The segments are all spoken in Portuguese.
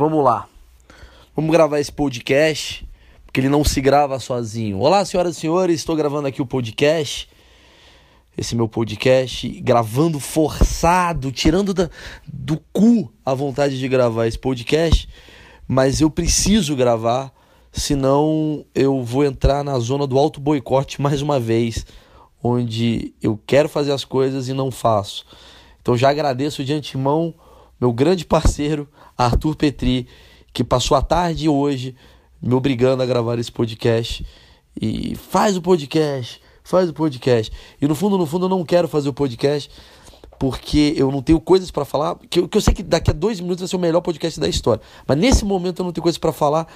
vamos lá. Vamos gravar esse podcast, porque ele não se grava sozinho. Olá, senhoras e senhores, estou gravando aqui o podcast. Esse meu podcast, gravando forçado, tirando da, do cu a vontade de gravar esse podcast, mas eu preciso gravar, senão eu vou entrar na zona do auto boicote mais uma vez, onde eu quero fazer as coisas e não faço. Então já agradeço de antemão meu grande parceiro Arthur Petri, que passou a tarde hoje me obrigando a gravar esse podcast. E faz o podcast, faz o podcast. E no fundo, no fundo, eu não quero fazer o podcast porque eu não tenho coisas para falar. Que eu, que eu sei que daqui a dois minutos vai ser o melhor podcast da história. Mas nesse momento eu não tenho coisas para falar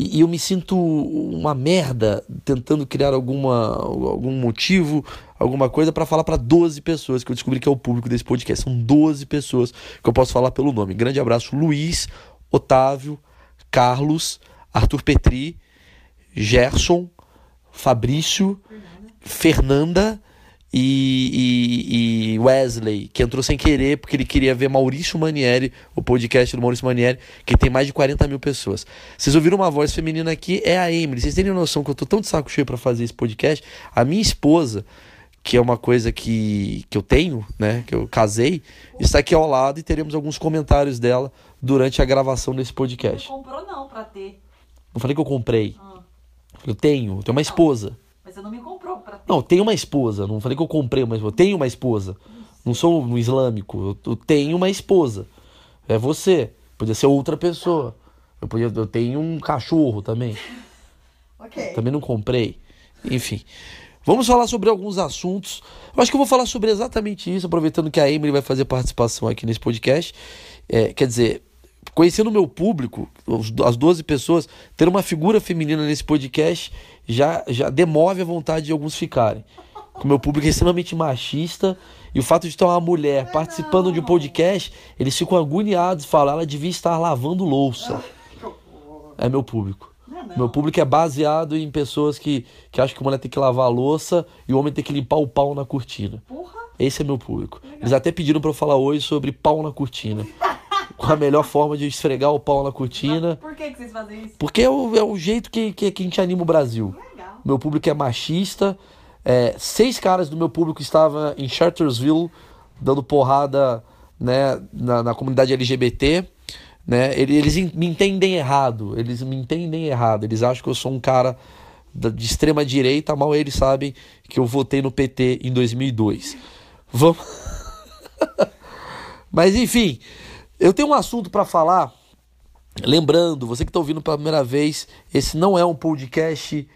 e, e, eu me sinto uma merda tentando criar alguma, algum motivo, alguma coisa para falar para 12 pessoas que eu descobri que é o público desse podcast. São 12 pessoas que eu posso falar pelo nome. Grande abraço, Luiz, Otávio, Carlos, Arthur Petri, Gerson, Fabrício, Fernanda e, e, e, Wesley, que entrou sem querer porque ele queria ver Maurício Manieri, o podcast do Maurício Manieri, que tem mais de 40 mil pessoas. Vocês ouviram uma voz feminina aqui, é a Emily. Vocês terem noção que eu tô tão de saco cheio para fazer esse podcast. A minha esposa, que é uma coisa que, que eu tenho, né, que eu casei, está aqui ao lado e teremos alguns comentários dela durante a gravação desse podcast. Não comprou não pra ter. Não falei que eu comprei. Ah. Eu tenho, eu tenho uma esposa. Mas você não me ter. Não, tenho uma esposa. Não falei que eu comprei uma esposa. Eu tenho uma esposa. Não sou um islâmico. Eu, eu tenho uma esposa. É você. Podia ser outra pessoa. Eu, podia, eu tenho um cachorro também. ok. Também não comprei. Enfim. Vamos falar sobre alguns assuntos. Eu acho que eu vou falar sobre exatamente isso, aproveitando que a Emily vai fazer participação aqui nesse podcast. É, quer dizer, conhecendo o meu público, as 12 pessoas, ter uma figura feminina nesse podcast já, já demove a vontade de alguns ficarem. O meu público é extremamente machista e o fato de ter uma mulher participando de um podcast, eles ficam agoniados, falam, ela devia estar lavando louça. É meu público. Meu público é baseado em pessoas que, que acham que a mulher tem que lavar a louça e o homem tem que limpar o pau na cortina. Esse é meu público. Eles até pediram para eu falar hoje sobre pau na cortina com a melhor forma de esfregar o pau na cortina. Por que, que vocês fazem isso? Porque é o, é o jeito que, que, que, a gente anima o Brasil. Legal. Meu público é machista. É, seis caras do meu público estavam em Chartersville dando porrada né, na, na comunidade LGBT. Né? Eles me entendem errado. Eles me entendem errado. Eles acham que eu sou um cara de extrema direita, mal eles sabem que eu votei no PT em 2002. Vamos. Mas enfim, eu tenho um assunto para falar. Lembrando, você que está ouvindo pela primeira vez, esse não é um podcast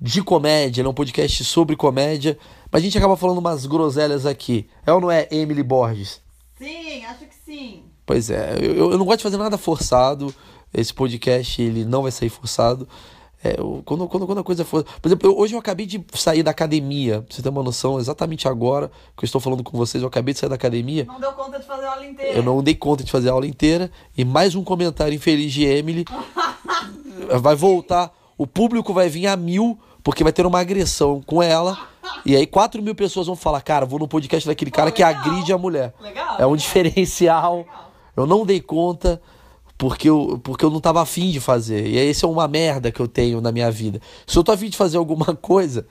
de comédia, ele é um podcast sobre comédia, mas a gente acaba falando umas groselhas aqui. É ou não é, Emily Borges? Sim, acho que sim. Pois é, eu, eu não gosto de fazer nada forçado. Esse podcast ele não vai sair forçado. É, quando, quando, quando a coisa for. Por exemplo, eu, hoje eu acabei de sair da academia. Pra você ter uma noção, exatamente agora que eu estou falando com vocês, eu acabei de sair da academia. Não deu conta de fazer a aula inteira. Eu não dei conta de fazer a aula inteira. E mais um comentário infeliz de Emily. vai voltar. O público vai vir a mil, porque vai ter uma agressão com ela. E aí, 4 mil pessoas vão falar: Cara, vou no podcast daquele cara que agride a mulher. Legal, é um diferencial. Legal. Eu não dei conta porque eu, porque eu não tava afim de fazer. E esse é uma merda que eu tenho na minha vida. Se eu tô afim de fazer alguma coisa,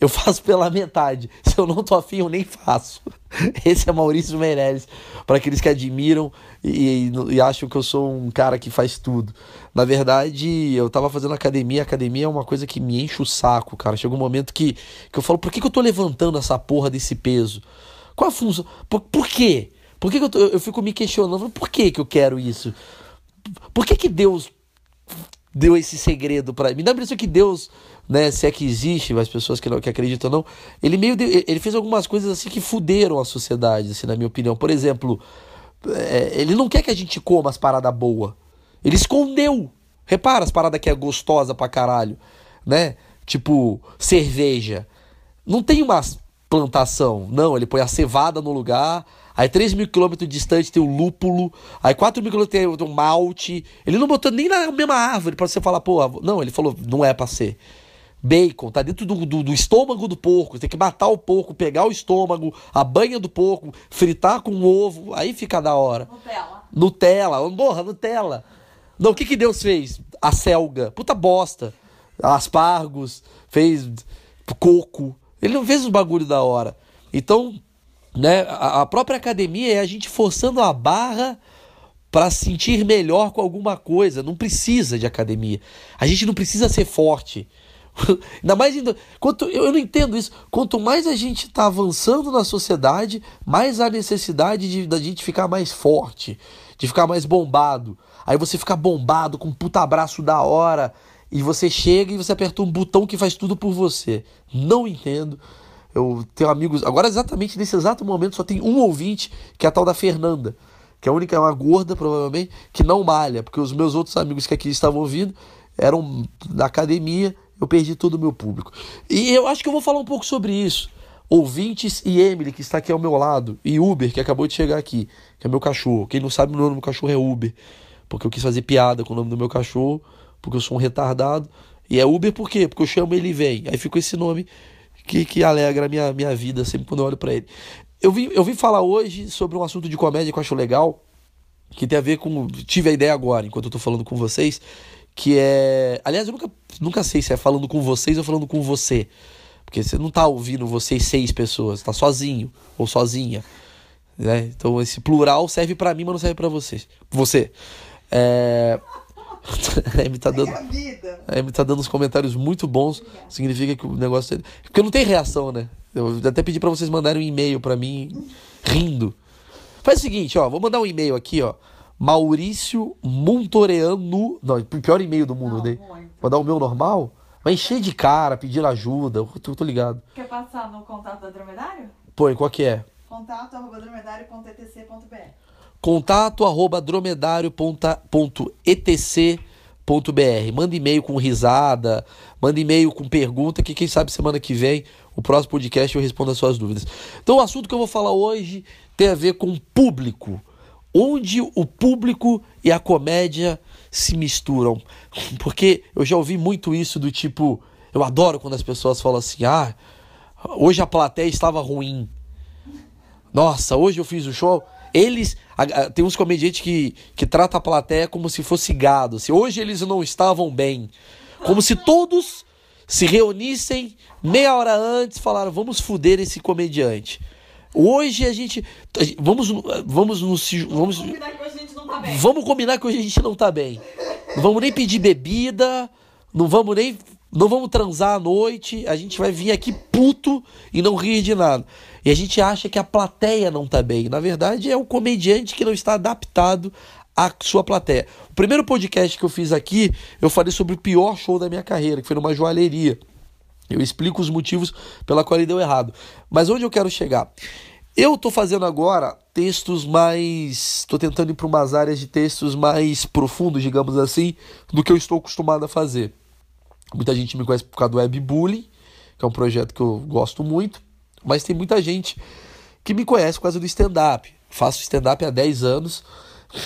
eu faço pela metade. Se eu não tô afim, eu nem faço. Esse é Maurício Meirelles, para aqueles que admiram e, e, e, acham que eu sou um cara que faz tudo. Na verdade, eu tava fazendo academia, academia é uma coisa que me enche o saco, cara. Chega um momento que, que eu falo, por que, que eu tô levantando essa porra desse peso? Qual a função? Por, por quê? Por que, que eu, tô, eu fico me questionando, por que, que eu quero isso? Por que, que Deus deu esse segredo para mim? Dá a impressão que Deus, né, se é que existe, as pessoas que, não, que acreditam não, ele meio de, ele fez algumas coisas assim que fuderam a sociedade, assim, na minha opinião. Por exemplo, é, ele não quer que a gente coma as paradas boas. Ele escondeu. Repara as paradas que é gostosa pra caralho, né? Tipo, cerveja. Não tem uma plantação, não. Ele põe a cevada no lugar, Aí 3 mil quilômetros distante tem o lúpulo. Aí 4 mil quilômetros tem o malte. Ele não botou nem na mesma árvore para você falar, pô, não, ele falou, não é pra ser. Bacon, tá dentro do, do, do, estômago do porco. Você tem que matar o porco, pegar o estômago, a banha do porco, fritar com ovo. Aí fica da hora. Nutella. Nutella, morra, Nutella. Não, o que que Deus fez? A selga. Puta bosta. Aspargos, fez coco. Ele não fez os bagulho da hora. Então, né, a, própria academia é a gente forçando a barra para sentir melhor com alguma coisa. Não precisa de academia. A gente não precisa ser forte. Ainda mais indo, quanto eu não entendo isso. Quanto mais a gente está avançando na sociedade, mais há necessidade de gente ficar mais forte, de ficar mais bombado. Aí você fica bombado com um puta abraço da hora e você chega e você aperta um botão que faz tudo por você. Não entendo. Eu tenho amigos, agora exatamente nesse exato momento só tem um ouvinte, que é a tal da Fernanda que a única é uma gorda, provavelmente, que não malha, porque os meus outros amigos que aqui estavam ouvindo eram da academia, eu perdi todo o meu público. E eu acho que eu vou falar um pouco sobre isso. Ouvintes e Emily, que está aqui ao meu lado, e Uber, que acabou de chegar aqui, que é meu cachorro. Quem não sabe, o nome do meu cachorro é Uber, porque eu quis fazer piada com o nome do meu cachorro, porque eu sou um retardado. E é Uber por quê? Porque eu chamo ele e vem. Aí ficou esse nome que, que alegra a minha, minha vida sempre quando eu olho para ele. Eu vim, eu vim falar hoje sobre um assunto de comédia que eu acho legal, que tem a ver com. Tive a ideia agora, enquanto eu tô falando com vocês, que é. Aliás, eu nunca, nunca sei se é falando com vocês ou falando com você. Porque você não tá ouvindo vocês seis pessoas, tá sozinho ou sozinha. Né? Então esse plural serve para mim, mas não serve para vocês. Você. É. a Amy tá dando. A Amy tá dando uns comentários muito bons. Significa que o negócio. Porque não tem reação, né? Eu até pedi para vocês mandarem um e-mail para mim rindo. Faz o seguinte, ó, vou mandar um e-mail aqui, ó. Maurício Montoreano. Não, o pior e-mail do mundo, né? Vou dar o meu normal? Vai encher de cara, pedir ajuda. Eu tô, tô ligado. Quer passar no contato da Dromedário? Põe, qual que é? Contato arroba dromedário.etc.br Contato arroba dromedário.etc.br Manda e-mail com risada, manda e-mail com pergunta, que quem sabe semana que vem o próximo podcast eu respondo as suas dúvidas. Então o assunto que eu vou falar hoje tem a ver com público. Onde o público e a comédia se misturam. Porque eu já ouvi muito isso do tipo, eu adoro quando as pessoas falam assim: "Ah, hoje a plateia estava ruim". Nossa, hoje eu fiz o show. Eles. Tem uns comediantes que, que tratam a plateia como se fosse gado. Se hoje eles não estavam bem. Como se todos se reunissem meia hora antes, falaram: vamos fuder esse comediante. Hoje a gente. Vamos, vamos nos. Vamos, vamos combinar que hoje a gente não tá bem. Vamos combinar que hoje a gente não tá bem. Não vamos nem pedir bebida, não vamos nem. Não vamos transar à noite, a gente vai vir aqui puto e não rir de nada. E a gente acha que a plateia não tá bem. Na verdade, é o comediante que não está adaptado à sua plateia. O primeiro podcast que eu fiz aqui, eu falei sobre o pior show da minha carreira, que foi numa joalheria. Eu explico os motivos pela qual ele deu errado. Mas onde eu quero chegar? Eu estou fazendo agora textos mais. Estou tentando ir para umas áreas de textos mais profundos, digamos assim, do que eu estou acostumado a fazer. Muita gente me conhece por causa do Webbullying, que é um projeto que eu gosto muito, mas tem muita gente que me conhece por causa do stand-up. Faço stand-up há 10 anos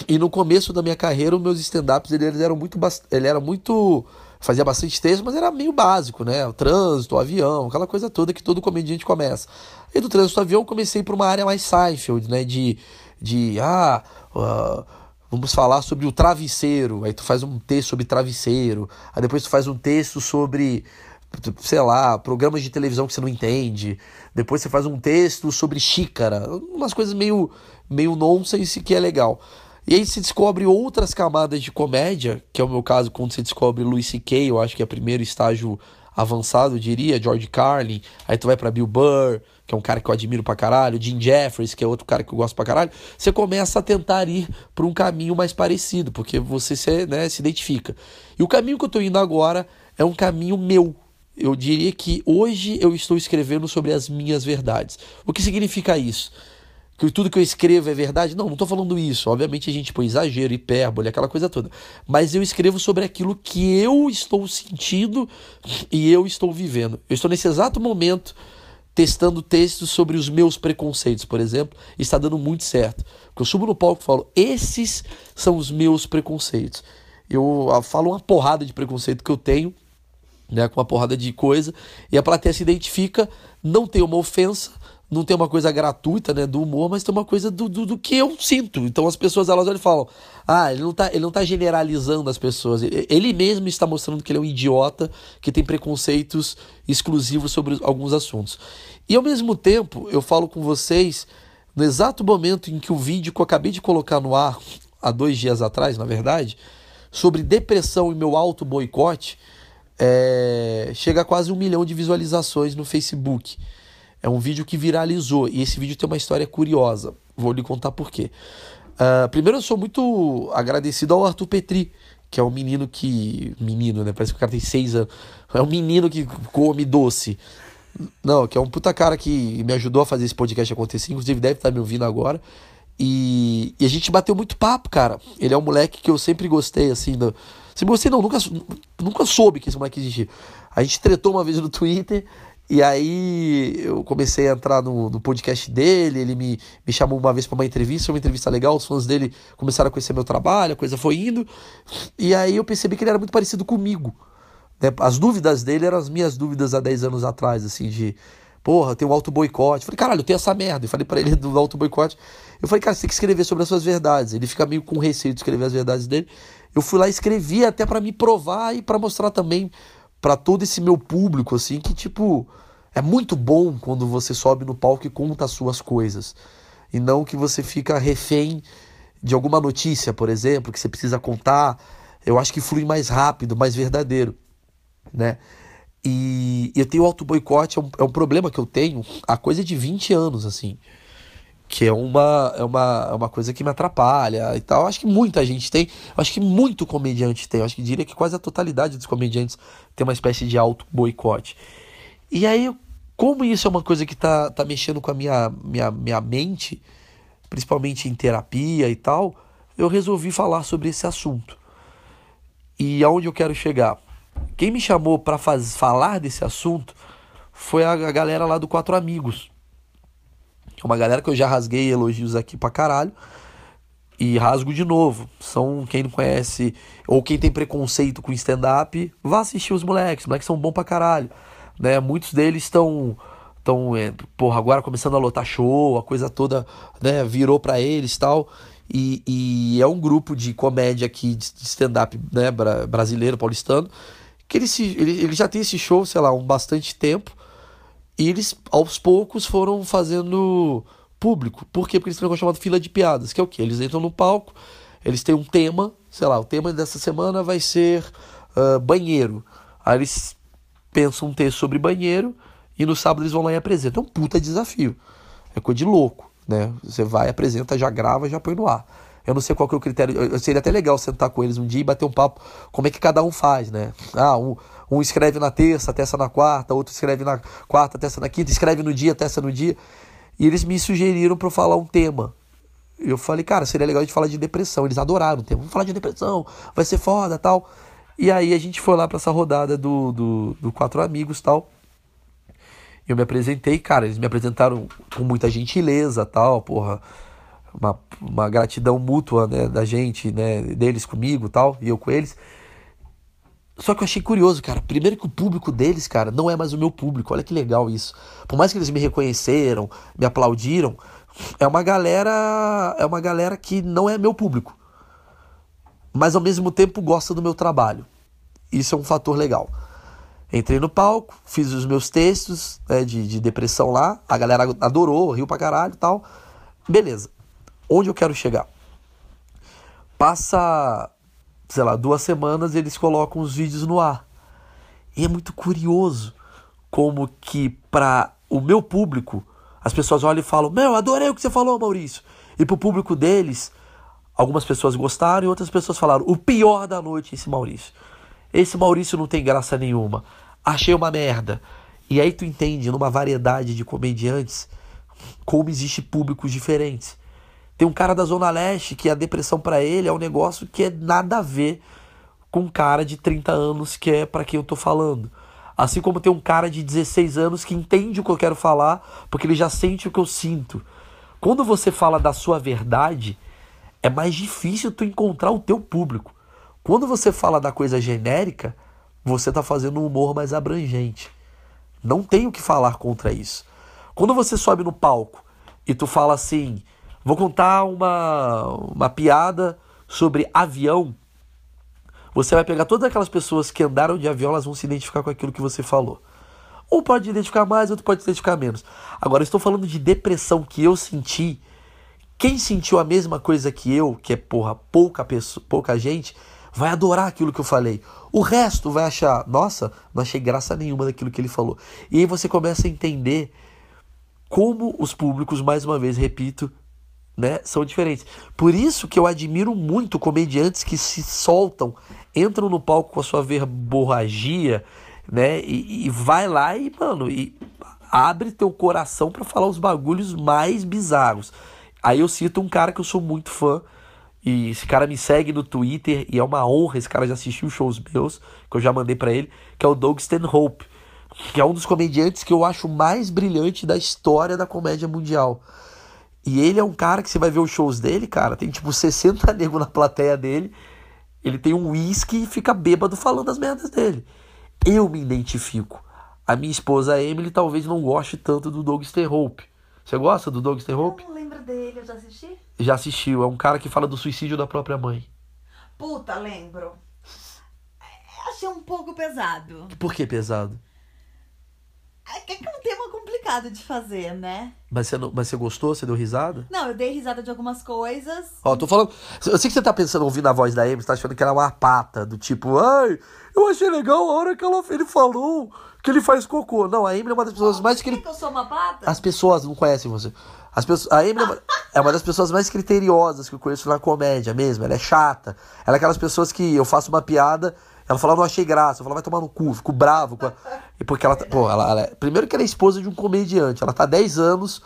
e no começo da minha carreira, os meus stand-ups eles eram muito. Ele era muito fazia bastante texto, mas era meio básico, né? O trânsito, o avião, aquela coisa toda que todo comediante começa. E do trânsito avião comecei para uma área mais Seinfeld, né? De, de ah, uh, vamos falar sobre o travesseiro. Aí tu faz um texto sobre travesseiro. Aí depois tu faz um texto sobre sei lá, programas de televisão que você não entende. Depois você faz um texto sobre xícara, umas coisas meio meio nonsense que é legal. E aí se descobre outras camadas de comédia, que é o meu caso quando você descobre Louis C.K., eu acho que é o primeiro estágio avançado, eu diria, George Carlin, aí tu vai para Bill Burr, que é um cara que eu admiro pra caralho, Jim Jeffries, que é outro cara que eu gosto pra caralho, você começa a tentar ir por um caminho mais parecido, porque você se, né, se identifica. E o caminho que eu tô indo agora é um caminho meu. Eu diria que hoje eu estou escrevendo sobre as minhas verdades. O que significa isso? que tudo que eu escrevo é verdade. Não, não estou falando isso. Obviamente a gente põe exagero, hipérbole, aquela coisa toda. Mas eu escrevo sobre aquilo que eu estou sentindo e eu estou vivendo. Eu estou nesse exato momento testando textos sobre os meus preconceitos, por exemplo, e está dando muito certo. Porque eu subo no palco e falo: esses são os meus preconceitos. Eu falo uma porrada de preconceito que eu tenho, né, com uma porrada de coisa, e a plateia se identifica, não tem uma ofensa, não tem uma coisa gratuita, né, do humor, mas tem uma coisa do, do, do, que eu sinto. Então as pessoas elas olham e falam: "Ah, ele não tá, ele não tá generalizando as pessoas. Ele mesmo está mostrando que ele é um idiota que tem preconceitos exclusivos sobre alguns assuntos". E ao mesmo tempo, eu falo com vocês no exato momento em que o vídeo que eu acabei de colocar no ar há dois dias atrás, na verdade, sobre depressão e meu auto boicote, é, chega a quase um milhão de visualizações no Facebook. É um vídeo que viralizou e esse vídeo tem uma história curiosa. Vou lhe contar por quê. Uh, primeiro, eu sou muito agradecido ao Arthur Petri, que é um menino que. Menino, né? Parece que o cara tem seis anos. É um menino que come doce. Não, que é um puta cara que me ajudou a fazer esse podcast acontecer. Inclusive, deve estar me ouvindo agora. E, e, a gente bateu muito papo, cara. Ele é um moleque que eu sempre gostei, assim. Do... Sempre gostei, não, nunca, nunca soube que esse moleque existia. A gente tretou uma vez no Twitter. E aí eu comecei a entrar no, no podcast dele, ele me, me chamou uma vez para uma entrevista, uma entrevista legal, os fãs dele começaram a conhecer meu trabalho, a coisa foi indo. E aí eu percebi que ele era muito parecido comigo. Né? As dúvidas dele eram as minhas dúvidas há 10 anos atrás, assim, de porra, tem um auto boicote. Falei, caralho, eu tenho essa merda. Eu falei para ele do auto boicote. Eu falei, cara, você tem que escrever sobre as suas verdades. Ele fica meio com receio de escrever as verdades dele. Eu fui lá e escrevi até para me provar e para mostrar também para todo esse meu público, assim, que tipo, é muito bom quando você sobe no palco e conta as suas coisas. E não que você fica refém de alguma notícia, por exemplo, que você precisa contar. Eu acho que flui mais rápido, mais verdadeiro, né? E eu tenho auto boicote, é um, é um problema que eu tenho há coisa de 20 anos, assim. Que é uma, é, uma, é uma coisa que me atrapalha e tal. Acho que muita gente tem. Acho que muito comediante tem. Acho que diria que quase a totalidade dos comediantes tem uma espécie de auto boicote. E aí, como isso é uma coisa que tá, tá mexendo com a minha, minha, minha mente, principalmente em terapia e tal, eu resolvi falar sobre esse assunto. E aonde eu quero chegar? Quem me chamou para falar desse assunto foi a, a galera lá do Quatro Amigos. Uma galera que eu já rasguei elogios aqui pra caralho. E rasgo de novo. São quem não conhece ou quem tem preconceito com stand-up, vá assistir os moleques. Os moleques são bons pra caralho. Né? Muitos deles estão estão é, porra, agora começando a lotar show, a coisa toda né, virou para eles tal. E, e, é um grupo de comédia aqui, de stand-up né, brasileiro, paulistano, que ele, se, ele, ele já tem esse show, sei lá, um bastante tempo. E eles, aos poucos, foram fazendo público. Por quê? Porque eles têm um negócio chamado fila de piadas, que é o quê? Eles entram no palco, eles têm um tema, sei lá, o tema dessa semana vai ser uh, banheiro. Aí eles pensam um texto sobre banheiro e no sábado eles vão lá e apresentam. É um puta desafio. É coisa de louco, né? Você vai, apresenta, já grava, já põe no ar. Eu não sei qual que é o critério. Seria até legal sentar com eles um dia e bater um papo. Como é que cada um faz, né? Ah, um, um escreve na terça, testa na quarta, outro escreve na quarta, testa na quinta, escreve no dia, testa no dia. E eles me sugeriram para eu falar um tema. Eu falei, cara, seria legal a gente falar de depressão. Eles adoraram o tema. Vamos falar de depressão, vai ser foda tal. E aí a gente foi lá para essa rodada do, do, do Quatro Amigos tal. Eu me apresentei, cara, eles me apresentaram com muita gentileza tal, porra uma, uma gratidão mútua né, da gente, né, deles comigo tal, e eu com eles. Só que eu achei curioso, cara. Primeiro que o público deles, cara, não é mais o meu público. Olha que legal isso. Por mais que eles me reconheceram, me aplaudiram, é uma galera, é uma galera que não é meu público. Mas ao mesmo tempo gosta do meu trabalho. Isso é um fator legal. Entrei no palco, fiz os meus textos né, de, de depressão lá, a galera adorou, riu pra caralho e tal. Beleza. Onde eu quero chegar? Passa, sei lá, duas semanas eles colocam os vídeos no ar. E é muito curioso como que para o meu público as pessoas olham e falam: Meu, adorei o que você falou, Maurício. E pro público deles, algumas pessoas gostaram e outras pessoas falaram: O pior da noite é esse Maurício. Esse Maurício não tem graça nenhuma. Achei uma merda. E aí tu entende, numa variedade de comediantes, como existe públicos diferentes. Tem um cara da Zona Leste que a depressão para ele é um negócio que é nada a ver com um cara de 30 anos que é para quem eu tô falando. Assim como tem um cara de 16 anos que entende o que eu quero falar, porque ele já sente o que eu sinto. Quando você fala da sua verdade, é mais difícil tu encontrar o teu público. Quando você fala da coisa genérica, você está fazendo um humor mais abrangente. Não tenho que falar contra isso. Quando você sobe no palco e tu fala assim, vou contar uma, uma piada sobre avião, você vai pegar todas aquelas pessoas que andaram de avião, elas vão se identificar com aquilo que você falou. Um pode identificar mais, outro pode identificar menos. Agora, estou falando de depressão que eu senti. Quem sentiu a mesma coisa que eu, que é porra, pouca, pessoa, pouca gente, vai adorar aquilo que eu falei. O resto vai achar, nossa, não achei graça nenhuma daquilo que ele falou. E aí você começa a entender como os públicos, mais uma vez, repito, né, são diferentes. Por isso que eu admiro muito comediantes que se soltam, entram no palco com a sua verborragia, né, e, e vai lá e, mano, e abre teu coração para falar os bagulhos mais bizarros. Aí eu cito um cara que eu sou muito fã, e esse cara me segue no Twitter e é uma honra esse cara já assistiu shows meus, que eu já mandei para ele, que é o Doug Stanhope, que é um dos comediantes que eu acho mais brilhante da história da comédia mundial. E ele é um cara que você vai ver os shows dele, cara, tem tipo 60 negros na plateia dele. Ele tem um uísque e fica bêbado falando as merdas dele. Eu me identifico. A minha esposa Emily talvez não goste tanto do Doug Stanhope. Você gosta do Doug Stanhope? Eu não lembro dele, eu já assisti? Já assistiu. É um cara que fala do suicídio da própria mãe. Puta, lembro. É, Achei um pouco pesado. Por que pesado? É que é um tema complicado de fazer, né? Mas você, não, mas você gostou? Você deu risada? Não, eu dei risada de algumas coisas. Ó, tô falando. Eu sei que você tá pensando, ouvindo a voz da Amy, você tá achando que ela é uma pata, do tipo, ai, eu achei legal a hora que ela, ele falou que ele faz cocô. Não, a Amy é uma das pessoas mais que que, ele. que eu sou uma pata? As pessoas não conhecem você. As pessoas, a Amy é uma, é uma das pessoas mais criteriosas que eu conheço na comédia mesmo. Ela é chata. Ela é aquelas pessoas que eu faço uma piada, ela fala, não achei graça. Eu falo, vai tomar no cu, fico bravo. Com a... Porque ela, tá- pô, ela, ela é- primeiro que ela é esposa de um comediante. Ela tá há 10 anos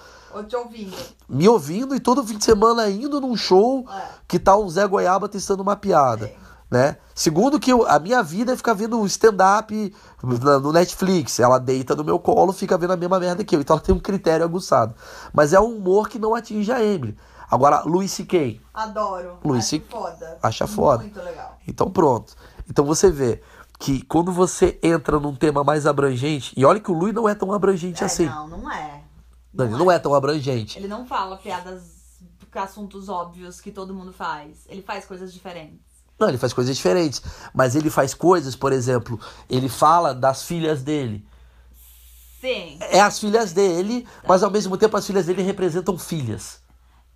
ouvindo. me ouvindo e todo fim de semana indo num show É. que tá o Zé Goiaba testando uma piada. Né? Segundo que eu- a minha vida é ficar vendo stand-up no Netflix. Ela deita no meu colo, fica vendo a mesma merda que eu. Então ela tem um critério aguçado. Mas é um humor que não atinge a Emily. Agora, Louis C.K. Adoro. Luiz, se- foda. acha foda. Muito legal. Então pronto. Então você vê que quando você entra num tema mais abrangente, e olha que o Louis não é tão abrangente É, assim. Não, não é. Não, ele não é tão abrangente. Ele não fala piadas com assuntos óbvios que todo mundo faz. Ele faz coisas diferentes. Não, ele faz coisas diferentes. Mas ele faz coisas, por exemplo, ele fala das filhas dele. Sim. É as filhas dele, mas ao mesmo tempo as filhas dele representam filhas.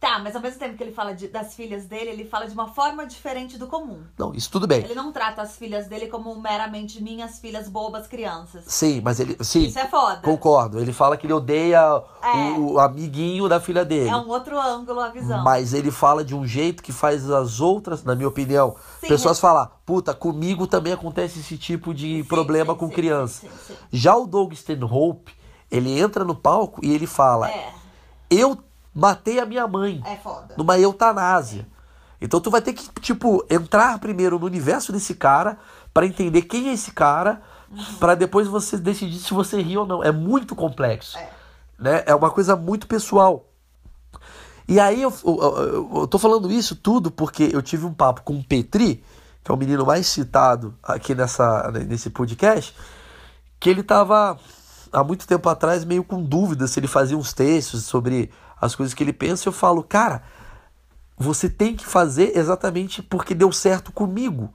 Tá, mas ao mesmo tempo que ele fala de- das filhas dele, ele fala de uma forma diferente do comum. Não, isso tudo bem. Ele não trata as filhas dele como meramente minhas filhas bobas crianças. Sim, mas ele. Sim, Isso é foda. concordo. Ele fala que ele odeia É. o, o amiguinho da filha dele. É um outro ângulo a visão. Mas ele fala de um jeito que faz as outras, na minha opinião, Sim, pessoas é. falar, puta, comigo também acontece esse tipo de problema sim, com sim, criança. sim, sim, sim. Já o Doug Stanhope, ele entra no palco e ele fala, É, eu matei a minha mãe é foda. numa eutanásia. Então tu vai ter que, tipo, entrar primeiro no universo desse cara pra entender quem é esse cara, pra depois você decidir se você ri ou não. É muito complexo. É. Né? É uma coisa muito pessoal. E aí eu, eu, eu- eu tô falando isso tudo porque eu tive um papo com o Petri, que é o menino mais citado aqui nessa, nesse podcast, que ele tava há muito tempo atrás meio com dúvida se ele fazia uns textos sobre as coisas que ele pensa. Eu falo, cara, você tem que fazer exatamente porque deu certo comigo.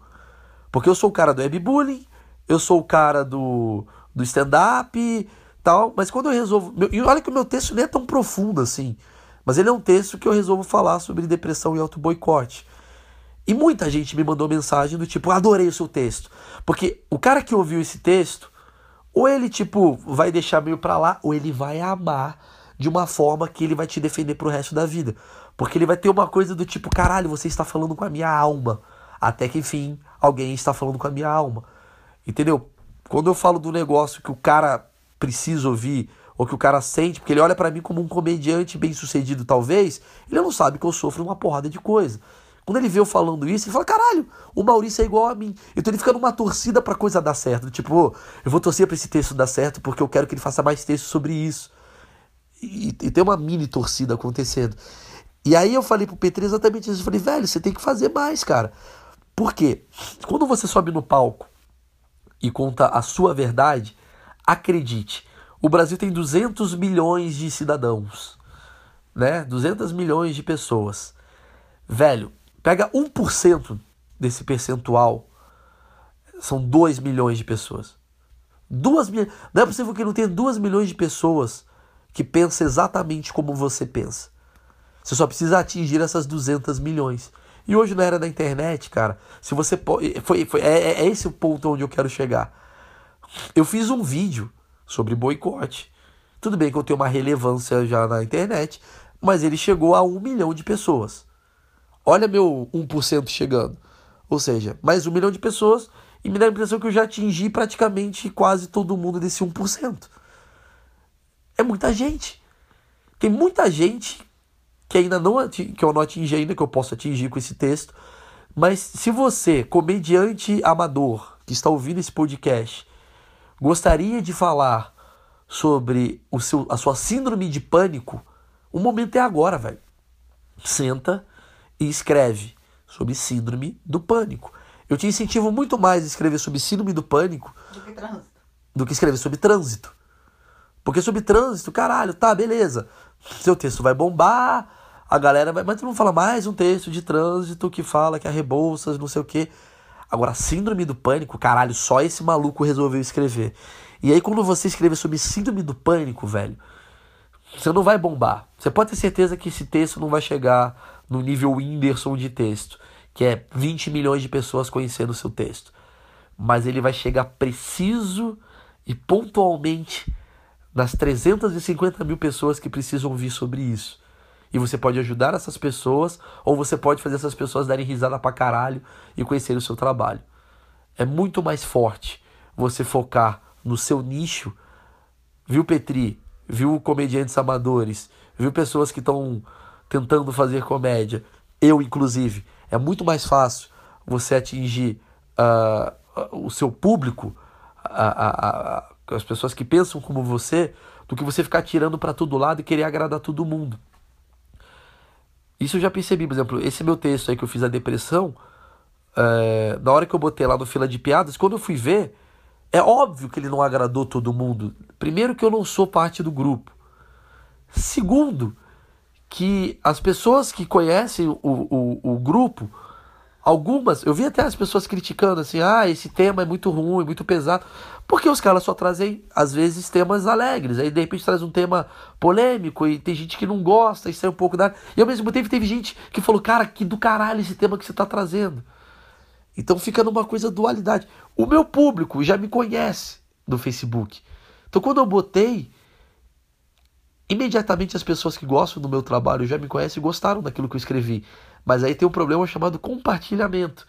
Porque eu sou o cara do webbullying, eu sou o cara do, do stand-up tal, mas quando eu resolvo. meu- E olha que o meu texto nem é tão profundo assim. Mas ele é um texto que eu resolvo falar sobre depressão e auto-boicote. E muita gente me mandou mensagem do tipo, adorei o seu texto. Porque o cara que ouviu esse texto, ou ele, tipo, vai deixar meio pra lá, ou ele vai amar de uma forma que ele vai te defender pro resto da vida. Porque ele vai ter uma coisa do tipo, caralho, você está falando com a minha alma. Até que, enfim, alguém está falando com a minha alma. Entendeu? Quando eu falo do negócio que o cara precisa ouvir, ou que o cara sente, porque ele olha pra mim como um comediante bem sucedido, talvez, ele não sabe que eu sofro uma porrada de coisa. Quando ele vê eu falando isso, ele fala: caralho, o Maurício é igual a mim. Então ele fica numa torcida pra coisa dar certo. Tipo, "Ô, eu vou torcer pra esse texto dar certo porque eu quero que ele faça mais texto sobre isso. E, e tem uma mini torcida acontecendo. E aí eu falei pro Petri exatamente isso. Eu falei, velho, você tem que fazer mais, cara. Por quê? Quando você sobe no palco e conta a sua verdade, acredite, O Brasil tem 200 milhões de cidadãos, né? 200 milhões de pessoas. Velho, pega 1% desse percentual, são 2 milhões de pessoas. Duas mil... Não é possível que não tenha 2 milhões de pessoas que pensam exatamente como você pensa. Você só precisa atingir essas 200 milhões. E hoje na era da internet, cara, se você pode. Foi, foi, é, é esse o ponto onde eu quero chegar. Eu fiz um vídeo sobre boicote. Tudo bem que eu tenho uma relevância já na internet, mas ele chegou a um milhão de pessoas. Olha meu 1% chegando. Ou seja, mais um milhão de pessoas e me dá a impressão que eu já atingi praticamente quase todo mundo desse 1%. É muita gente. Tem muita gente que ainda não que eu não atingi ainda, que eu posso atingir com esse texto. Mas se você, comediante amador, que está ouvindo esse podcast, gostaria de falar sobre o seu, a sua síndrome de pânico, o momento é agora, velho. Senta e escreve sobre síndrome do pânico. Eu te incentivo muito mais a escrever sobre síndrome do pânico do que. Do que escrever sobre trânsito. Porque sobre trânsito, caralho, tá, beleza. Seu texto vai bombar, a galera vai. Mas tu não fala mais um texto de trânsito que fala que a Rebouças, não sei o quê. Agora, síndrome do pânico, caralho, só esse maluco resolveu escrever. E aí, quando você escrever sobre síndrome do pânico, velho, você não vai bombar. Você pode ter certeza que esse texto não vai chegar no nível Whindersson de texto, que é 20 milhões de pessoas conhecendo o seu texto. Mas ele vai chegar preciso e pontualmente nas 350 mil pessoas que precisam ouvir sobre isso. E você pode ajudar essas pessoas, ou você pode fazer essas pessoas darem risada pra caralho e conhecer o seu trabalho. É muito mais forte você focar no seu nicho. Viu, Petri? Viu comediantes amadores? Viu pessoas que estão tentando fazer comédia? Eu, inclusive. É muito mais fácil você atingir uh, o seu público, as pessoas que pensam como você, do que você ficar tirando para todo lado e querer agradar todo mundo. Isso eu já percebi, por exemplo, esse meu texto aí que eu fiz a depressão, é, na hora que eu botei lá no fila de piadas, quando eu fui ver, é óbvio que ele não agradou todo mundo. Primeiro, que eu não sou parte do grupo. Segundo, que as pessoas que conhecem o, o, o grupo, algumas, eu vi até as pessoas criticando assim: ah, esse tema é muito ruim, muito pesado. Porque os caras só trazem, às vezes, temas alegres. Aí, de repente, traz um tema polêmico e tem gente que não gosta e sai um pouco da. E ao mesmo tempo, teve gente que falou, cara, que do caralho esse tema que você tá trazendo. Então fica numa coisa dualidade. O meu público já me conhece no Facebook. Então, quando eu botei, imediatamente as pessoas que gostam do meu trabalho já me conhecem e gostaram daquilo que eu escrevi. Mas aí tem um problema chamado compartilhamento.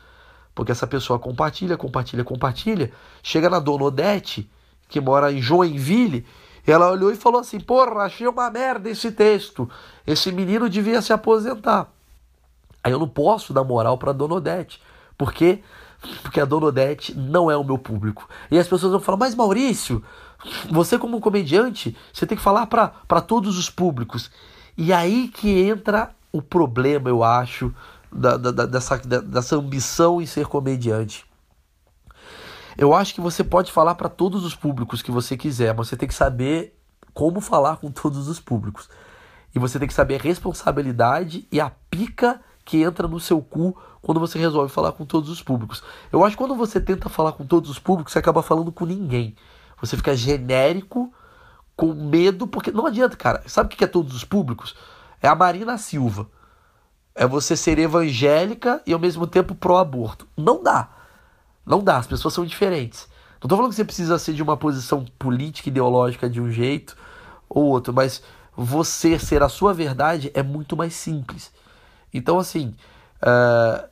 Porque essa pessoa compartilha, compartilha, compartilha. Chega na dona Odete, que mora em Joinville, ela olhou e falou assim: Porra, achei uma merda esse texto. Esse menino devia se aposentar. Aí eu não posso dar moral para dona Odete. Por quê? Porque a dona Odete não é o meu público. E as pessoas vão falar: Mas Maurício, você como comediante, você tem que falar para todos os públicos. E aí que entra o problema, eu acho, da, da, dessa, dessa ambição em ser comediante. Eu acho que você pode falar para todos os públicos que você quiser, mas você tem que saber como falar com todos os públicos. E você tem que saber a responsabilidade e a pica que entra no seu cu quando você resolve falar com todos os públicos. Eu acho que quando você tenta falar com todos os públicos, você acaba falando com ninguém. Você fica genérico, com medo, porque não adianta, cara. Sabe o que é todos os públicos? É a Marina Silva é você ser evangélica e ao mesmo tempo pró-aborto. Não dá. Não dá, as pessoas são diferentes. Não estou falando que você precisa ser de uma posição política, ideológica de um jeito ou outro, mas você ser a sua verdade é muito mais simples. Então, assim, uh,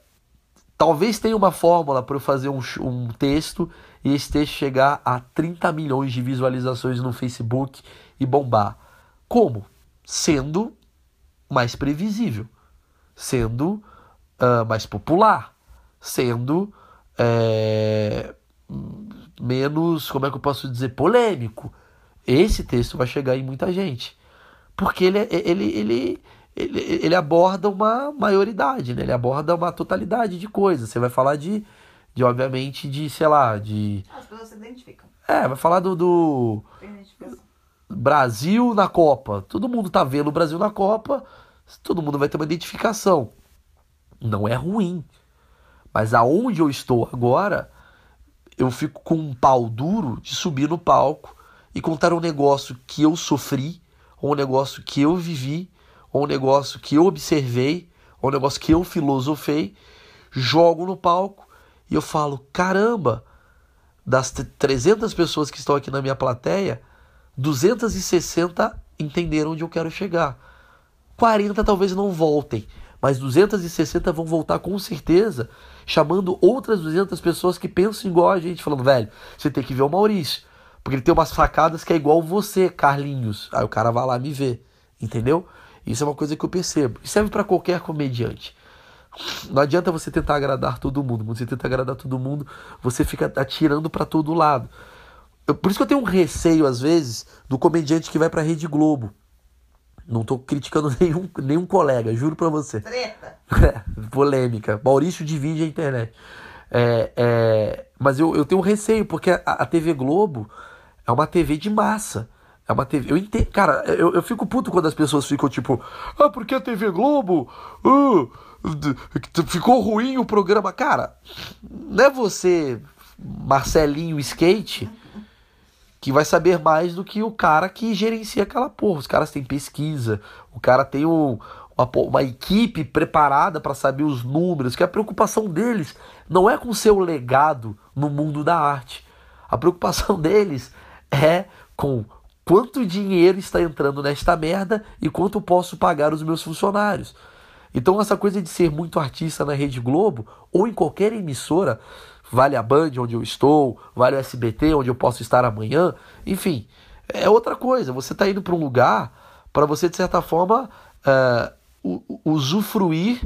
talvez tenha uma fórmula para eu fazer um, um texto e esse texto chegar a 30 milhões de visualizações no Facebook e bombar. Como? Sendo mais previsível sendo uh, mais popular, sendo é, menos, como é que eu posso dizer, polêmico. Esse texto vai chegar em muita gente. Porque ele, ele, ele, ele, ele aborda uma maioridade, né? ele aborda uma totalidade de coisas. Você vai falar de, de obviamente, de, sei lá, de. As pessoas se identificam. É, vai falar do. do... Brasil na Copa. Todo mundo tá vendo o Brasil na Copa, todo mundo vai ter uma identificação. Não é ruim. Mas aonde eu estou agora, eu fico com um pau duro de subir no palco e contar um negócio que eu sofri, ou um negócio que eu vivi, ou um negócio que eu observei, ou um negócio que eu filosofei, jogo no palco e eu falo: caramba, das 300 pessoas que estão aqui na minha plateia, 260 entenderam onde eu quero chegar. 40 talvez não voltem, mas 260 vão voltar com certeza, chamando outras 200 pessoas que pensam igual a gente, falando, velho, você tem que ver o Maurício, porque ele tem umas facadas que é igual você, Carlinhos. Aí o cara vai lá me ver, entendeu? Isso é uma coisa que eu percebo. E serve para qualquer comediante. Não adianta você tentar agradar todo mundo. Quando você tenta agradar todo mundo, você fica atirando para todo lado. Eu, por isso que eu tenho um receio, às vezes, do comediante que vai pra Rede Globo. Não tô criticando nenhum, nenhum colega, juro pra você. Treta. É, polêmica. Maurício divide a internet. É, é, mas eu, eu tenho um receio, porque a, a TV Globo é uma TV de massa. É uma TV. Eu entendo. Cara, eu, eu fico puto quando as pessoas ficam tipo. Ah, porque a TV Globo. Uh, ficou ruim o programa. Cara, não é você, Marcelinho Skate, que vai saber mais do que o cara que gerencia aquela porra. Os caras têm pesquisa, o cara tem um, uma, uma equipe preparada para saber os números, que a preocupação deles não é com o seu legado no mundo da arte. A preocupação deles é com quanto dinheiro está entrando nesta merda e quanto posso pagar os meus funcionários. Então essa coisa de ser muito artista na Rede Globo ou em qualquer emissora, vale a Band onde eu estou, vale o SBT onde eu posso estar amanhã, enfim, é outra coisa. Você está indo para um lugar para você de certa forma uh, usufruir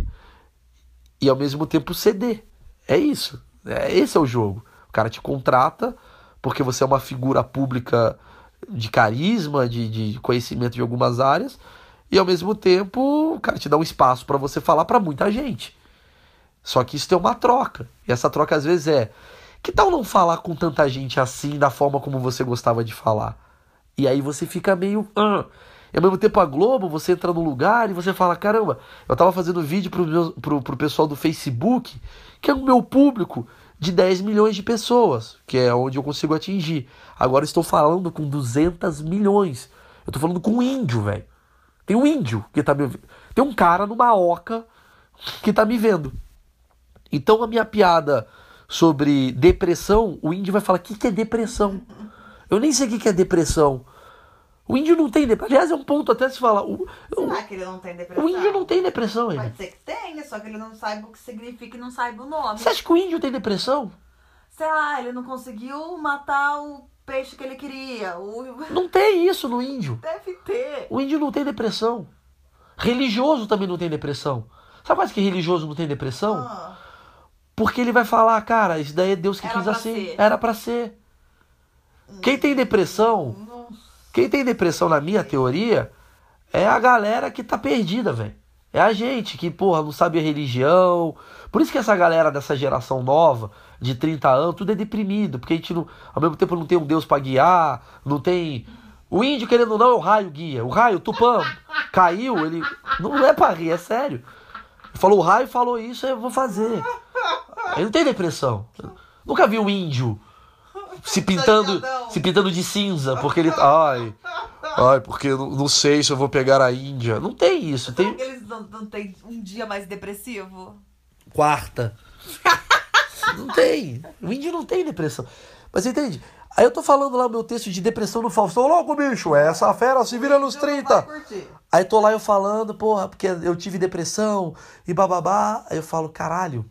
e ao mesmo tempo ceder. É isso. É, esse é o jogo. O cara te contrata porque você é uma figura pública de carisma, de, de conhecimento de algumas áreas, e ao mesmo tempo, o cara te dá um espaço para você falar para muita gente. Só que isso tem uma troca. E essa troca às vezes é: que tal não falar com tanta gente assim, da forma como você gostava de falar? E aí você fica meio. Ah. E ao mesmo tempo a Globo, você entra no lugar e você fala: caramba, eu tava fazendo vídeo pro, meu, pro, pro pessoal do Facebook, que é o meu público de 10 milhões de pessoas, que é onde eu consigo atingir. Agora estou falando com 200 milhões. Eu estou falando com um índio, velho. Tem um índio que tá me. Tem um cara numa oca que tá me vendo. Então a minha piada sobre depressão, o índio vai falar: o que, que é depressão? Eu nem sei o que, que é depressão. O índio não tem depressão. Aliás, é um ponto até se falar. O, Será que ele não tem depressão? O índio não tem depressão, ele. Pode ser que tenha, só que ele não saiba o que significa e não saiba o nome. Você acha que o índio tem depressão? Sei lá, ele não conseguiu matar o peixe que ele queria. O... Não tem isso no índio. Deve ter. O índio não tem depressão. Religioso também não tem depressão. Sabe quase que religioso não tem depressão? Ah, Porque ele vai falar, cara, isso daí é Deus que Era quis assim. ser. Era pra ser. Quem tem depressão, não- quem tem depressão na minha teoria, é a galera que tá perdida, velho. É a gente que, porra, não sabe a religião. Por isso que essa galera dessa geração nova, de 30 anos, tudo é deprimido. Porque a gente, não, ao mesmo tempo, não tem um Deus pra guiar, não tem. O índio, querendo ou não, é o raio guia. O raio, o tupã, caiu, ele. Não é pra rir, é sério. Falou, o raio falou isso, eu vou fazer. Ele não tem depressão. Nunca vi um índio se pintando, se pintando de cinza, porque ele. Ai. Ai, porque eu não, sei se eu vou pegar a Índia. Não tem isso. Será Tem que eles não, não têm um dia mais depressivo? quarta. Não tem. O índio não tem depressão. Mas você entende? Aí eu tô falando lá o meu texto de depressão no Faustão. Logo, bicho, essa fera se vira nos Você não 30. vai curtir. Aí tô lá eu falando, porra, porque eu tive depressão e bababá. Aí eu falo, caralho,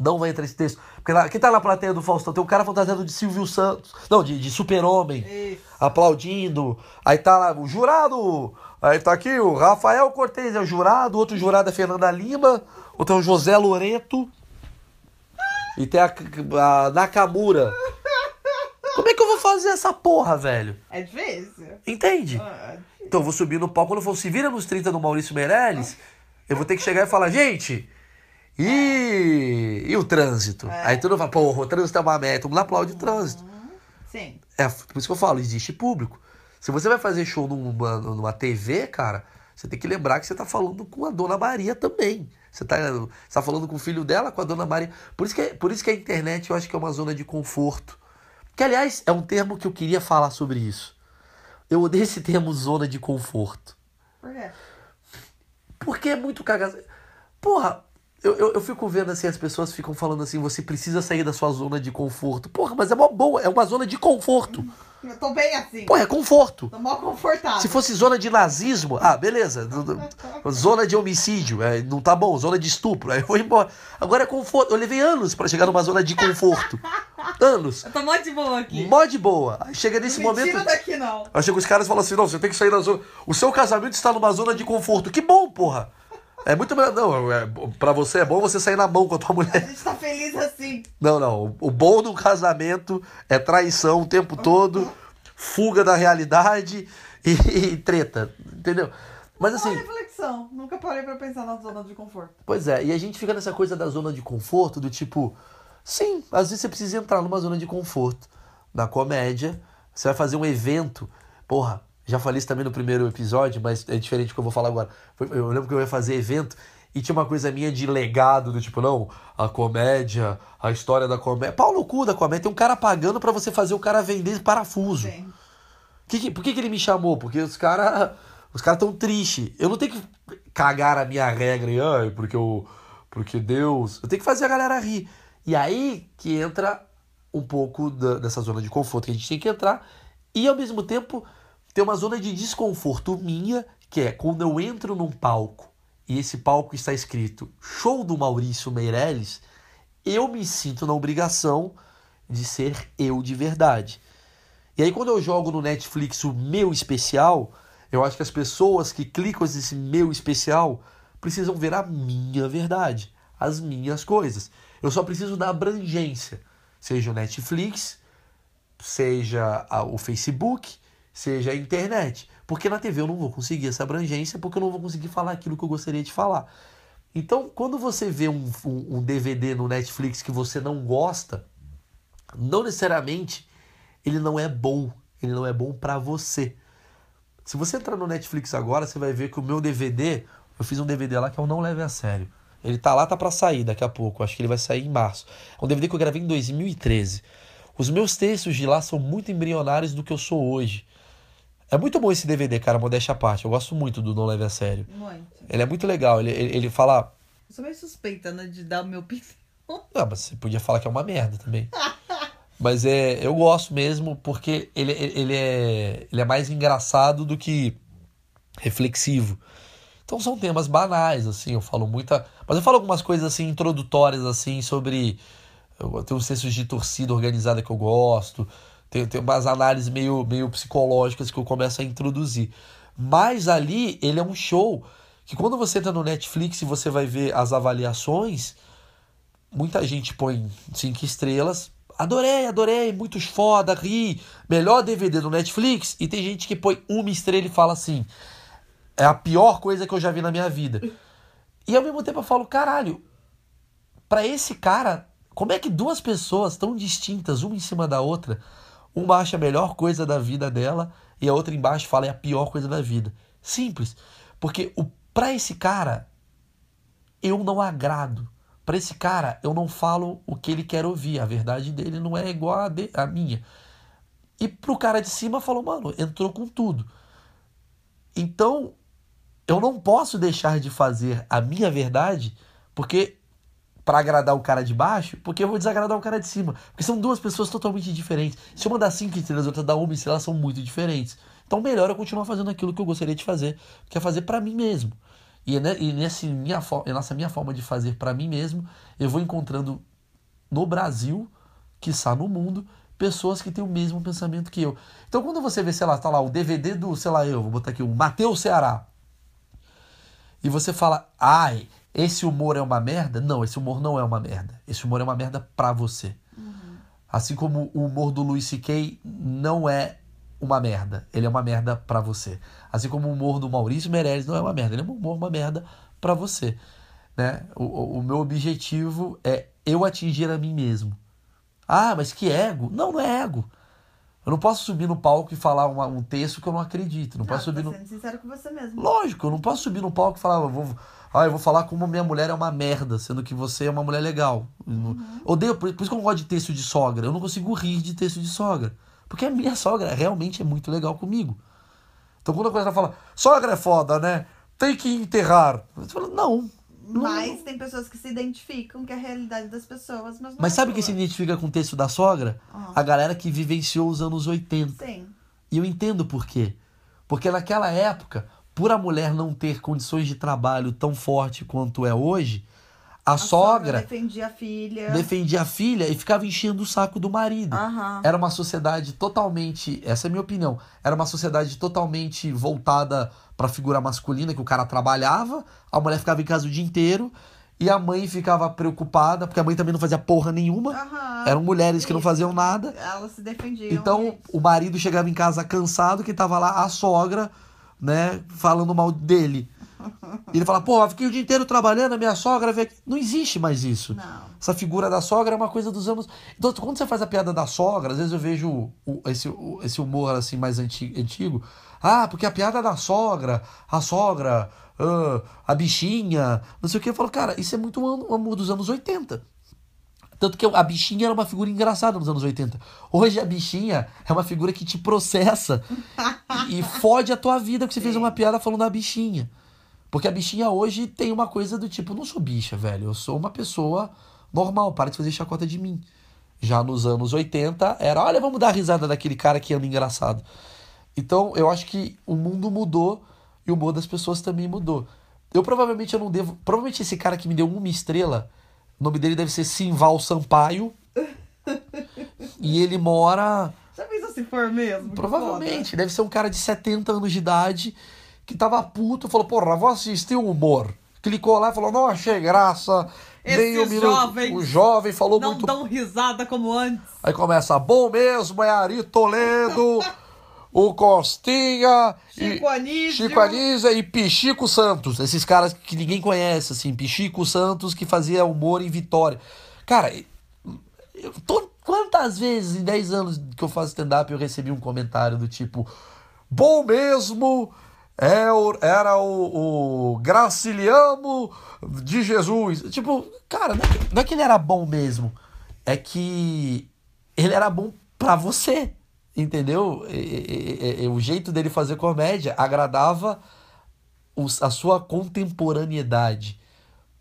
não vai entrar esse texto. Porque lá, quem tá na plateia do Faustão? Tem um cara fantasiado de Silvio Santos. Não, de, de super-homem. Aplaudindo. Aí tá lá o jurado. Aí tá aqui o Rafael Cortez é o jurado. Outro jurado é Fernanda Lima. Outro é o José Loreto. E tem a, a Nakamura. Como é que eu vou fazer essa porra, velho? É difícil. Entende? Ah, Então eu vou subir no palco, quando eu for se vira nos 30 do Maurício Meirelles, eu vou ter que chegar e falar, gente, e, e o trânsito? Aí todo mundo fala, porra, o trânsito é uma merda, todo mundo aplaude o trânsito. Sim. É por isso que eu falo, existe público. Se você vai fazer show numa, numa TV, cara, você tem que lembrar que você tá falando com a Dona Maria também. Você tá, você tá falando com o filho dela, com a Dona Maria. Por isso, que, por isso que a internet eu acho que é uma zona de conforto. Que, aliás, é um termo que eu queria falar sobre isso. Eu odeio esse termo zona de conforto. Por quê? Porque é muito cagado. Porra, eu, eu, eu, fico vendo assim, as pessoas ficam falando assim, você precisa sair da sua zona de conforto. Porra, mas é uma boa, é uma zona de conforto. Eu tô bem assim. Porra, é conforto. Tô mal confortável. Se fosse zona de nazismo, ah, beleza. zona de homicídio, é, não tá bom. Zona de estupro, aí eu vou embora. Agora é conforto. Eu levei anos para chegar numa zona de conforto. Anos. Eu tô mó de boa aqui. Mó de boa. Aí chega nesse não momento. Tira daqui, não. Aí chega os caras e falam assim: não, você tem que sair da zona. O seu casamento está numa zona de conforto. Que bom, porra. É muito melhor. Não, é, pra você é bom você sair na mão com a tua mulher. A gente tá feliz assim. Não, não. O bom do casamento é traição o tempo todo, fuga da realidade e, e treta. Entendeu? Mas assim. Boa reflexão. Nunca parei pra pensar na zona de conforto. Pois é, e a gente fica nessa coisa da zona de conforto, do tipo. Sim, às vezes você precisa entrar numa zona de conforto. Na comédia, você vai fazer um evento. Porra, já falei isso também no primeiro episódio, mas é diferente do que eu vou falar agora. Eu lembro que eu ia fazer evento e tinha uma coisa minha de legado, do tipo, não, a comédia, a história da comédia. Pau no cu da comédia. Tem um cara pagando para você fazer o cara vender parafuso. Que, que, por que, que ele me chamou? Porque os caras os cara tão tristes. Eu não tenho que cagar a minha regra e, ai, porque, eu, porque Deus. Eu tenho que fazer a galera rir. E aí que entra um pouco da, dessa zona de conforto que a gente tem que entrar. E ao mesmo tempo tem uma zona de desconforto minha, que é quando eu entro num palco e esse palco está escrito Show do Maurício Meirelles, eu me sinto na obrigação de ser eu de verdade. E aí, quando eu jogo no Netflix o meu especial, eu acho que as pessoas que clicam nesse meu especial precisam ver a minha verdade, as minhas coisas. Eu só preciso da abrangência, seja o Netflix, seja o Facebook, seja a internet. Porque na TV eu não vou conseguir essa abrangência, porque eu não vou conseguir falar aquilo que eu gostaria de falar. Então, quando você vê um, um, um DVD no Netflix que você não gosta, não necessariamente ele não é bom, ele não é bom para você. Se você entrar no Netflix agora, você vai ver que o meu DVD, eu fiz um DVD lá que eu não leve a sério. Ele tá lá, tá para sair daqui a pouco. Acho que ele vai sair em março. É um DVD que eu gravei em 2013. Os meus textos de lá são muito embrionários do que eu sou hoje. É muito bom esse DVD, cara, modéstia à parte. Eu gosto muito do Não Leve a Sério. Muito. Ele é muito legal. Ele, ele, ele fala. Eu sou meio suspeita, né, de dar o meu opinião. Não, mas você podia falar que é uma merda também. mas é, eu gosto mesmo porque ele, ele, é, ele é mais engraçado do que reflexivo. Então são temas banais, assim, eu falo muita. Mas eu falo algumas coisas assim, introdutórias, assim, sobre. Eu tenho sensos de torcida organizada que eu gosto. Tem, tem umas análises meio, meio psicológicas que eu começo a introduzir. Mas ali, ele é um show que quando você entra no Netflix e você vai ver as avaliações, muita gente põe cinco estrelas. Adorei, adorei, muito foda, ri. Melhor DVD do Netflix. E tem gente que põe uma estrela e fala assim: é a pior coisa que eu já vi na minha vida. E ao mesmo tempo eu falo: caralho, para esse cara, como é que duas pessoas tão distintas, uma em cima da outra, uma acha a melhor coisa da vida dela e a outra embaixo fala é a pior coisa da vida. Simples. Porque o para esse cara eu não agrado. Para esse cara eu não falo o que ele quer ouvir. A verdade dele não é igual a, de, a minha. E pro cara de cima falou, mano, entrou com tudo. Então, eu não posso deixar de fazer a minha verdade, porque para agradar o cara de baixo, porque eu vou desagradar o cara de cima. Porque são duas pessoas totalmente diferentes. Se uma dá cinco estrelas outra dá uma estrela, são muito diferentes. Então melhor eu continuar fazendo aquilo que eu gostaria de fazer, que é fazer para mim mesmo. E, e nesse minha, nessa minha forma de fazer para mim mesmo, eu vou encontrando no Brasil, que está no mundo, pessoas que têm o mesmo pensamento que eu. Então quando você vê, sei lá, tá lá o DVD do, sei lá, eu vou botar aqui o Mateus Ceará. E você fala, ai, esse humor é uma merda? Não, esse humor não é uma merda. Esse humor é uma merda pra você. Uhum. Assim como o humor do Louis C.K. não é uma merda. Ele é uma merda pra você. Assim como o humor do Maurício Meirelles não é uma merda. Ele é um humor, uma merda pra você. Né? O, o meu objetivo é eu atingir a mim mesmo. Ah, mas que ego? Não, não é ego. Eu não posso subir no palco e falar uma- um texto que eu não acredito. Não, posso subir tá no. sendo sincero com você mesmo. Lógico, eu não posso subir no palco e falar, eu vou, ah, eu vou falar como minha mulher é uma merda, sendo que você é uma mulher legal. Não- Odeio, por, por isso que eu não gosto de texto de sogra. Eu não consigo rir de texto de sogra. Porque a minha sogra realmente é muito legal comigo. Então quando a coisa fala, sogra é foda, né? Tem que enterrar. Eu falo, não. não. Mas tem pessoas que se identificam que é a realidade das pessoas, mas não Mas é sabe quem se identifica com o texto da sogra? Ah. A galera que vivenciou os anos 80. Sim. E eu entendo por quê. Porque naquela época, por a mulher não ter condições de trabalho tão forte quanto é hoje, a, A sogra defendia a filha. defendia a filha e ficava enchendo o saco do marido. Aham. Era uma sociedade totalmente, essa é a minha opinião, era uma sociedade totalmente voltada para a figura masculina, que o cara trabalhava, a mulher ficava em casa o dia inteiro e a mãe ficava preocupada, porque a mãe também não fazia porra nenhuma. Aham. Eram mulheres que não Isso. faziam nada. Elas se defendiam. Então, o marido chegava em casa cansado, que tava lá a sogra, né, falando mal dele. E ele fala, pô, eu fiquei o dia inteiro trabalhando, a minha sogra veio aqui. Não existe mais isso. Não. Essa figura da sogra é uma coisa dos anos. Então, quando você faz a piada da sogra, às vezes eu vejo o- esse, o- esse humor assim mais anti- antigo. Ah, porque a piada da sogra, a sogra, ah, a bichinha, não sei o que. Eu falo, cara, isso é muito um humor dos anos 80. Tanto que a bichinha era uma figura engraçada nos anos 80. Hoje a bichinha é uma figura que te processa e, e fode a tua vida porque você fez uma piada falando da bichinha. Porque a bichinha hoje tem uma coisa do tipo, não sou bicha, velho. Eu sou uma pessoa normal, para de fazer chacota de mim. Já nos anos 80 era, olha, vamos dar risada daquele cara que anda engraçado. Então, eu acho que o mundo mudou e o humor das pessoas também mudou. Eu provavelmente eu não devo. Provavelmente esse cara que me deu uma estrela, o nome dele deve ser Simval Sampaio. e ele mora. Já pensou se for mesmo? Provavelmente, deve ser um cara de 70 anos de idade que tava puto, falou, porra, vou assistir o humor. Clicou lá e falou, não achei graça. nem Esses um minuto. jovens O jovem falou. Não muito. dão risada como antes. Aí começa, bom mesmo, é Ari Toledo, o Costinha, Chico e, Anísio. Chico Anísio e Pichico Santos. Esses caras que ninguém conhece, assim, Pichico Santos que fazia humor em Vitória. Cara, eu tô, quantas vezes em 10 anos que eu faço stand-up eu recebi um comentário do tipo, bom mesmo. É o- era o, o Graciliano de Jesus. Tipo, cara, não é, que, não é que ele era bom mesmo. É que ele era bom pra você. Entendeu? E- e- e- o jeito dele fazer comédia agradava os- a sua contemporaneidade.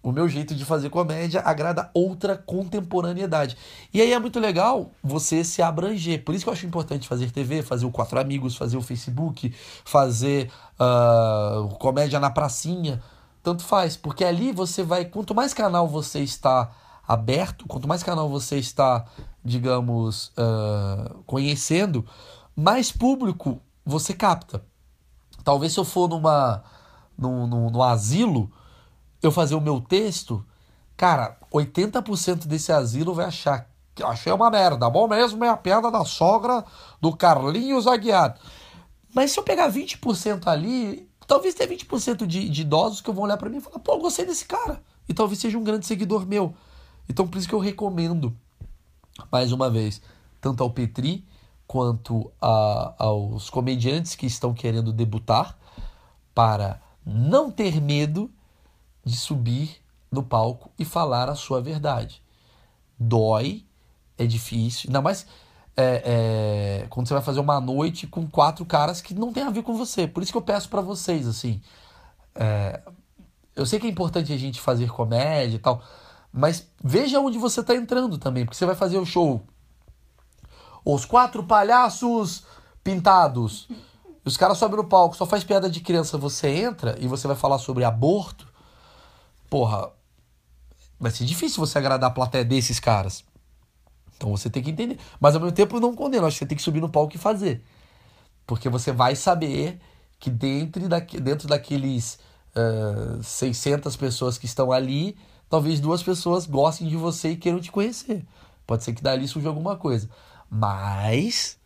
O meu jeito de fazer comédia agrada outra contemporaneidade. E aí é muito legal você se abranger. Por isso que eu acho importante fazer TV, fazer o Quatro Amigos, fazer o Facebook, fazer ah, comédia na pracinha. Tanto faz, porque ali você vai. Quanto mais canal você está aberto, quanto mais canal você está, digamos, ah, conhecendo, mais público você capta. Talvez se eu for numa, num, num, num asilo, eu fazer o meu texto, cara, 80% desse asilo vai achar achei uma merda. Bom mesmo é a piada da sogra do Carlinhos Aguiar. Mas se eu pegar 20% ali, talvez tenha 20% de, de idosos que vão olhar pra mim e falar, pô, eu gostei desse cara. E talvez seja um grande seguidor meu. Então por isso que eu recomendo, mais uma vez, tanto ao Petri quanto a- aos comediantes que estão querendo debutar, para não ter medo de subir no palco e falar a sua verdade. Dói, é difícil, ainda mais é, é, quando você vai fazer uma noite com quatro caras que não tem a ver com você. Por isso que eu peço pra vocês, assim, é, eu sei que é importante a gente fazer comédia e tal, mas veja onde você tá entrando também, porque você vai fazer o show os quatro palhaços pintados. Os caras sobem no palco, só faz piada de criança, você entra e você vai falar sobre aborto. Porra, vai ser difícil você agradar a plateia desses caras. Então você tem que entender. Mas ao mesmo tempo não condeno, acho que você tem que subir no palco e fazer. Porque você vai saber que dentro, daqui, dentro daqueles ah, 600 pessoas que estão ali, talvez duas pessoas gostem de você e queiram te conhecer. Pode ser que dali surja alguma coisa. Mas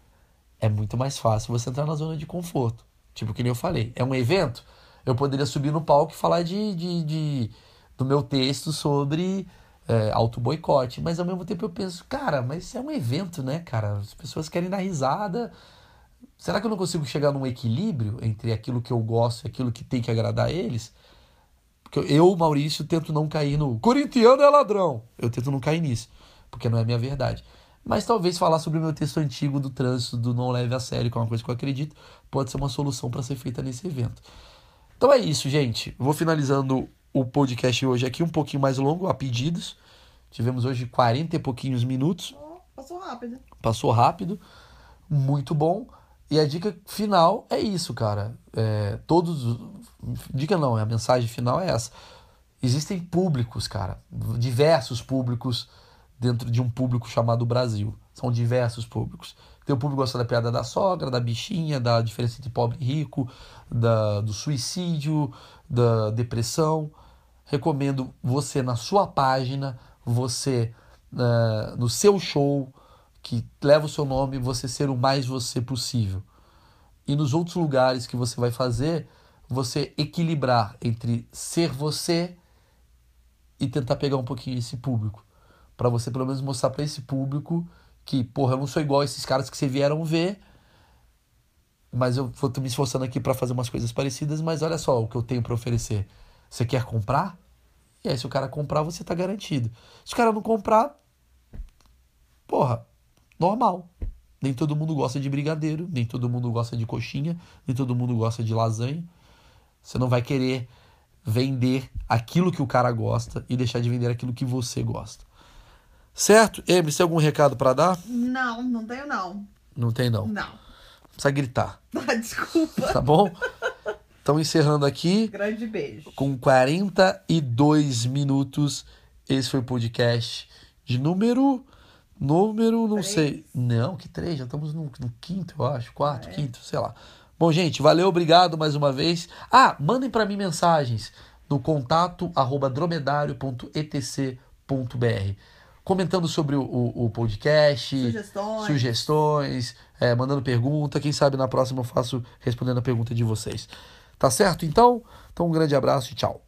é muito mais fácil você entrar na zona de conforto. Tipo que nem eu falei. É um evento, eu poderia subir no palco e falar de, de, de- do meu texto sobre é, auto-boicote. Mas ao mesmo tempo eu penso, cara, mas é um evento, né, cara? As pessoas querem dar risada. Será que eu não consigo chegar num equilíbrio entre aquilo que eu gosto e aquilo que tem que agradar a eles? Eu, Maurício, tento não cair no corintiano é ladrão. Eu tento não cair nisso, porque não é minha verdade. Mas talvez falar sobre o meu texto antigo do trânsito, do não leve a sério, que é uma coisa que eu acredito, pode ser uma solução para ser feita nesse evento. Então é isso, gente. Vou finalizando o podcast hoje aqui um pouquinho mais longo, a pedidos. Tivemos hoje 40 e pouquinhos minutos. Passou rápido. Passou rápido. Muito bom. E a dica final é isso, cara. É, todos. Dica não, a mensagem final é essa. Existem públicos, cara. Diversos públicos dentro de um público chamado Brasil. São diversos públicos. Tem o público que gosta da piada da sogra, da bichinha, da diferença entre pobre e rico, da, do suicídio, da depressão. Recomendo você na sua página, você uh, no seu show, que leva o seu nome, você ser o mais você possível. E nos outros lugares que você vai fazer, você equilibrar entre ser você e tentar pegar um pouquinho esse público. para você pelo menos mostrar para esse público que, porra, eu não sou igual a esses caras que vocês vieram ver, mas eu vou me esforçando aqui para fazer umas coisas parecidas, mas olha só o que eu tenho para oferecer. Você quer comprar? E aí, se o cara comprar, você tá garantido. Se o cara não comprar, porra, normal. Nem todo mundo gosta de brigadeiro, nem todo mundo gosta de coxinha, nem todo mundo gosta de lasanha. Você não vai querer vender aquilo que o cara gosta e deixar de vender aquilo que você gosta. Certo? Emes, tem algum recado para dar? Não, não tenho não. Não tem não. Não. Precisa gritar. Ah, desculpa. Tá bom? Então encerrando aqui. Grande beijo. Com 42 minutos. Esse foi o podcast de número. Número, não três. sei. Não, que três? Já estamos no, no quinto, eu acho. Quarto, é? quinto, sei lá. Bom, gente, valeu, obrigado mais uma vez. Ah, mandem para mim mensagens no contato arroba dromedário.etc.br comentando sobre o, o, o podcast, sugestões, sugestões é, mandando pergunta. Quem sabe na próxima eu faço respondendo a pergunta de vocês. Tá certo? Então, então um grande abraço e tchau.